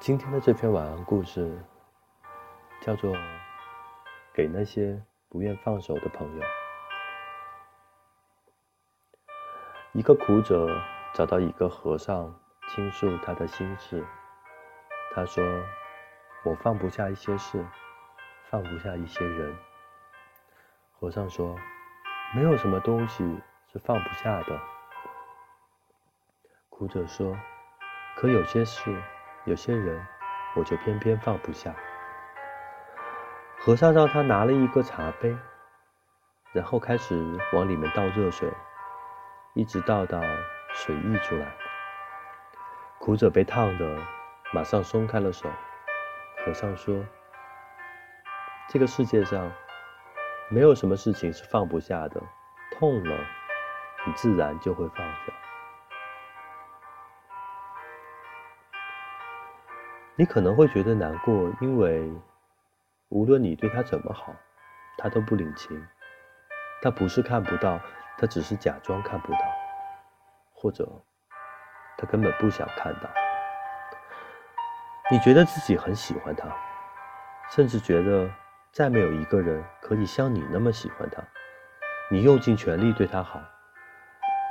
今天的这篇晚安故事叫做《给那些不愿放手的朋友》。一个苦者找到一个和尚倾诉他的心事，他说：“我放不下一些事，放不下一些人。”和尚说：“没有什么东西是放不下的。”苦者说：“可有些事。”有些人，我就偏偏放不下。和尚让他拿了一个茶杯，然后开始往里面倒热水，一直倒到水溢出来。苦者被烫的，马上松开了手。和尚说：“这个世界上，没有什么事情是放不下的。痛了，你自然就会放下。”你可能会觉得难过，因为无论你对他怎么好，他都不领情。他不是看不到，他只是假装看不到，或者他根本不想看到。你觉得自己很喜欢他，甚至觉得再没有一个人可以像你那么喜欢他。你用尽全力对他好，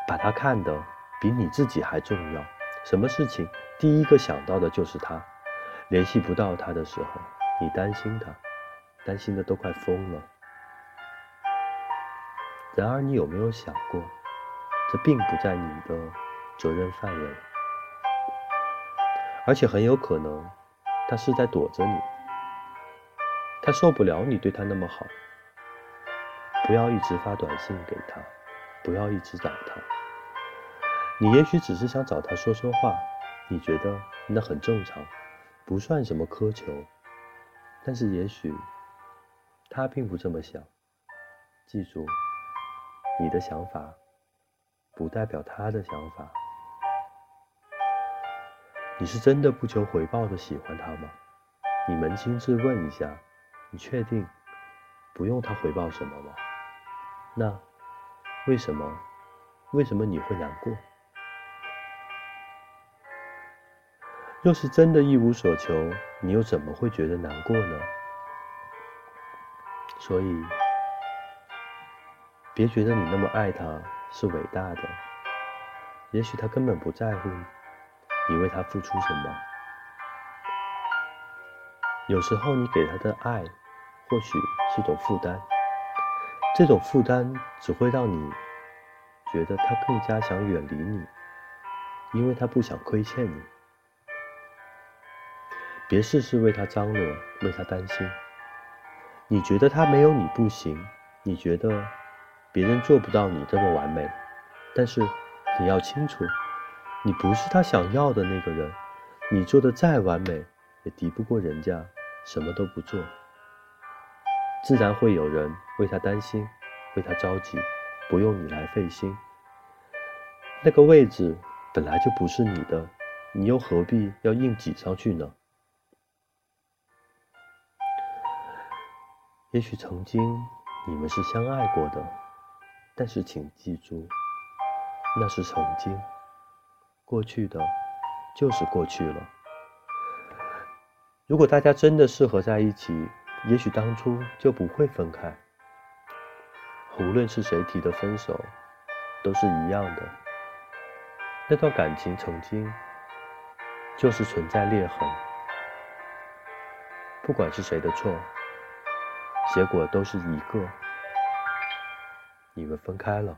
把他看得比你自己还重要。什么事情第一个想到的就是他。联系不到他的时候，你担心他，担心的都快疯了。然而，你有没有想过，这并不在你的责任范围，而且很有可能，他是在躲着你。他受不了你对他那么好。不要一直发短信给他，不要一直找他。你也许只是想找他说说话，你觉得那很正常。不算什么苛求，但是也许他并不这么想。记住，你的想法不代表他的想法。你是真的不求回报的喜欢他吗？你扪心自问一下，你确定不用他回报什么吗？那为什么？为什么你会难过？若是真的一无所求，你又怎么会觉得难过呢？所以，别觉得你那么爱他是伟大的，也许他根本不在乎你为他付出什么。有时候你给他的爱，或许是种负担，这种负担只会让你觉得他更加想远离你，因为他不想亏欠你。别事事为他张罗，为他担心。你觉得他没有你不行，你觉得别人做不到你这么完美，但是你要清楚，你不是他想要的那个人。你做的再完美，也敌不过人家什么都不做。自然会有人为他担心，为他着急，不用你来费心。那个位置本来就不是你的，你又何必要硬挤上去呢？也许曾经你们是相爱过的，但是请记住，那是曾经，过去的，就是过去了。如果大家真的适合在一起，也许当初就不会分开。无论是谁提的分手，都是一样的。那段感情曾经就是存在裂痕，不管是谁的错。结果都是一个，你们分开了。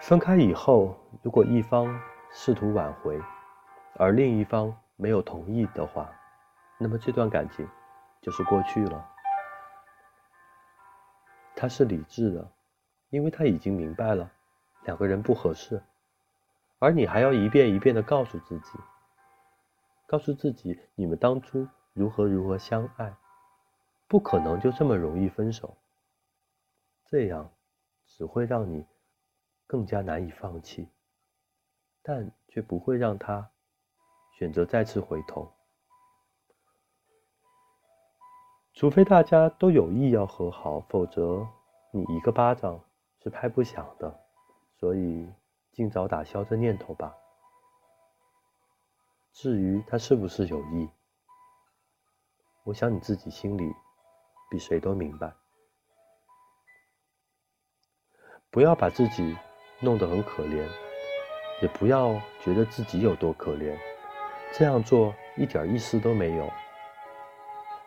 分开以后，如果一方试图挽回，而另一方没有同意的话，那么这段感情就是过去了。他是理智的，因为他已经明白了两个人不合适，而你还要一遍一遍的告诉自己，告诉自己你们当初。如何如何相爱，不可能就这么容易分手。这样只会让你更加难以放弃，但却不会让他选择再次回头。除非大家都有意要和好，否则你一个巴掌是拍不响的。所以，尽早打消这念头吧。至于他是不是有意，我想你自己心里比谁都明白。不要把自己弄得很可怜，也不要觉得自己有多可怜，这样做一点意思都没有。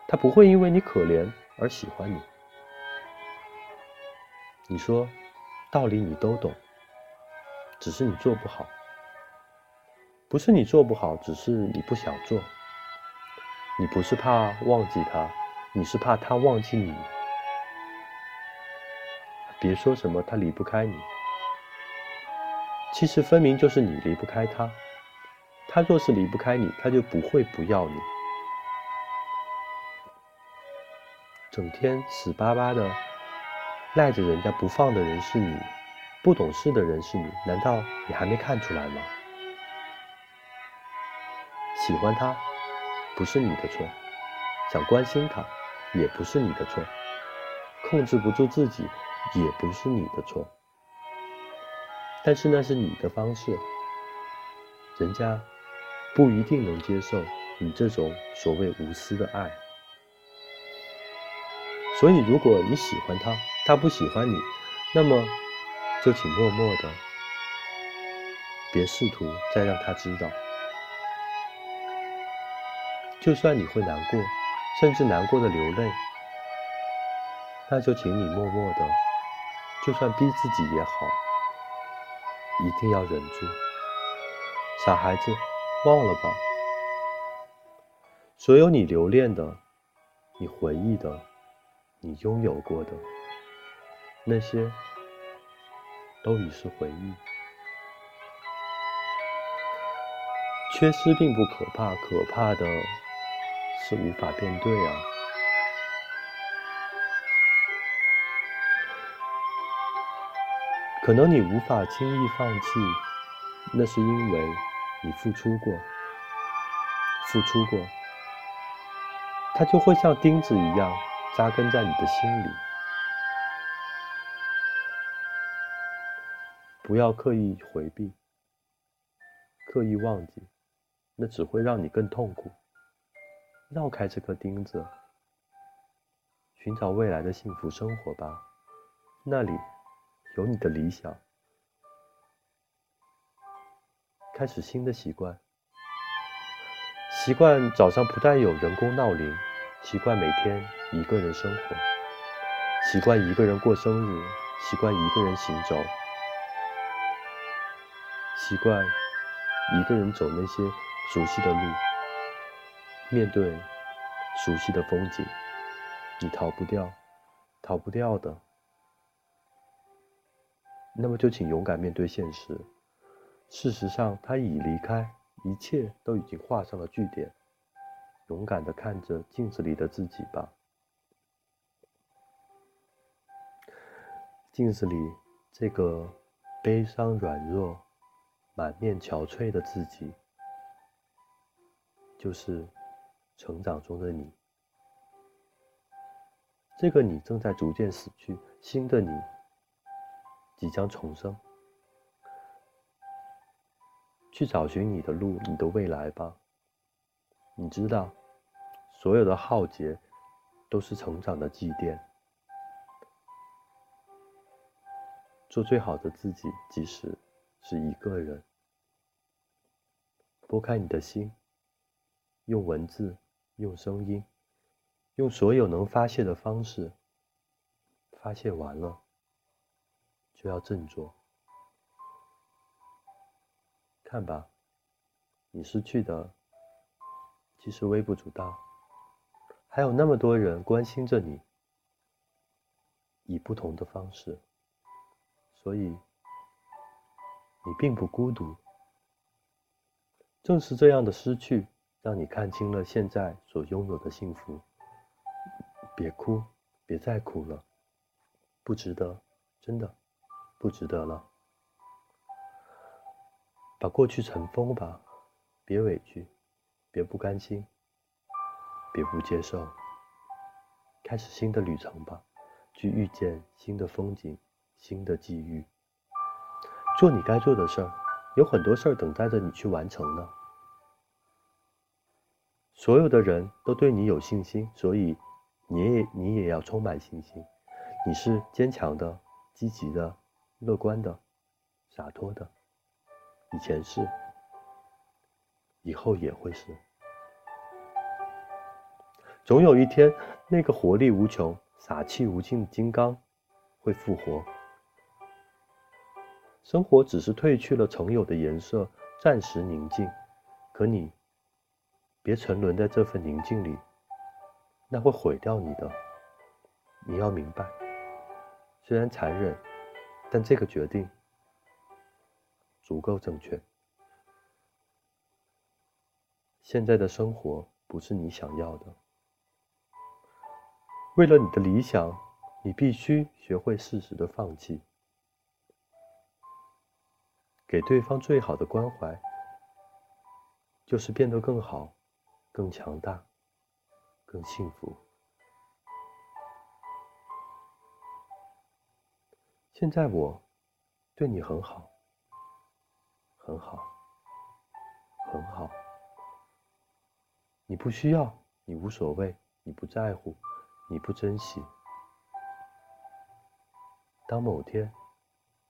他不会因为你可怜而喜欢你。你说道理你都懂，只是你做不好。不是你做不好，只是你不想做。你不是怕忘记他，你是怕他忘记你。别说什么他离不开你，其实分明就是你离不开他。他若是离不开你，他就不会不要你。整天死巴巴的赖着人家不放的人是你，不懂事的人是你，难道你还没看出来吗？喜欢他不是你的错，想关心他也不是你的错，控制不住自己。也不是你的错，但是那是你的方式，人家不一定能接受你这种所谓无私的爱。所以，如果你喜欢他，他不喜欢你，那么就请默默的，别试图再让他知道。就算你会难过，甚至难过的流泪，那就请你默默的。就算逼自己也好，一定要忍住。傻孩子，忘了吧。所有你留恋的、你回忆的、你拥有过的那些，都已是回忆。缺失并不可怕，可怕的是无法变对啊。可能你无法轻易放弃，那是因为你付出过，付出过，它就会像钉子一样扎根在你的心里。不要刻意回避，刻意忘记，那只会让你更痛苦。绕开这颗钉子，寻找未来的幸福生活吧，那里。有你的理想，开始新的习惯，习惯早上不带有人工闹铃，习惯每天一个人生活，习惯一个人过生日，习惯一个人行走，习惯一个人走那些熟悉的路，面对熟悉的风景，你逃不掉，逃不掉的。那么就请勇敢面对现实。事实上，他已离开，一切都已经画上了句点。勇敢的看着镜子里的自己吧，镜子里这个悲伤、软弱、满面憔悴的自己，就是成长中的你。这个你正在逐渐死去，新的你。即将重生，去找寻你的路，你的未来吧。你知道，所有的浩劫都是成长的祭奠。做最好的自己，即使是一个人。拨开你的心，用文字，用声音，用所有能发泄的方式，发泄完了。就要振作，看吧，你失去的其实微不足道，还有那么多人关心着你，以不同的方式，所以你并不孤独。正是这样的失去，让你看清了现在所拥有的幸福。别哭，别再哭了，不值得，真的。不值得了，把过去尘封吧，别委屈，别不甘心，别不接受，开始新的旅程吧，去遇见新的风景、新的际遇，做你该做的事儿，有很多事儿等待着你去完成呢。所有的人都对你有信心，所以你也你也要充满信心。你是坚强的、积极的、乐观的、洒脱的。以前是，以后也会是。总有一天，那个活力无穷、洒气无尽的金刚会复活。生活只是褪去了曾有的颜色，暂时宁静。可你。别沉沦在这份宁静里，那会毁掉你的。你要明白，虽然残忍，但这个决定足够正确。现在的生活不是你想要的。为了你的理想，你必须学会适时的放弃，给对方最好的关怀，就是变得更好。更强大，更幸福。现在我对你很好，很好，很好。你不需要，你无所谓，你不在乎，你不珍惜。当某天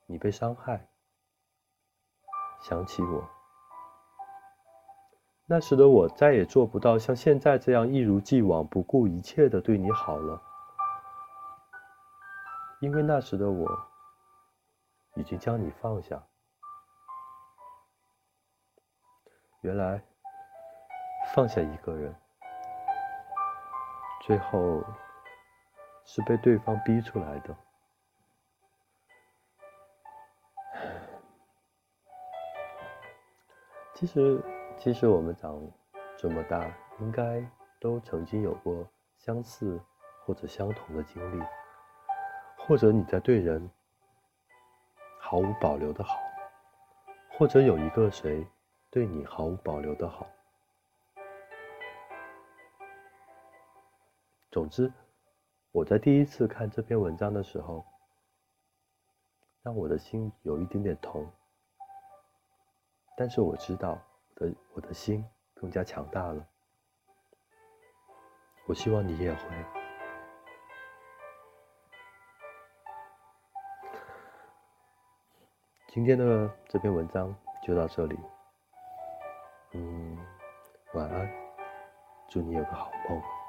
你被伤害，想起我。那时的我再也做不到像现在这样一如既往不顾一切的对你好了，因为那时的我已经将你放下。原来放下一个人，最后是被对方逼出来的。其实。其实我们长这么大，应该都曾经有过相似或者相同的经历，或者你在对人毫无保留的好，或者有一个谁对你毫无保留的好。总之，我在第一次看这篇文章的时候，让我的心有一点点痛，但是我知道。的我的心更加强大了，我希望你也会。今天的这篇文章就到这里，嗯，晚安，祝你有个好梦。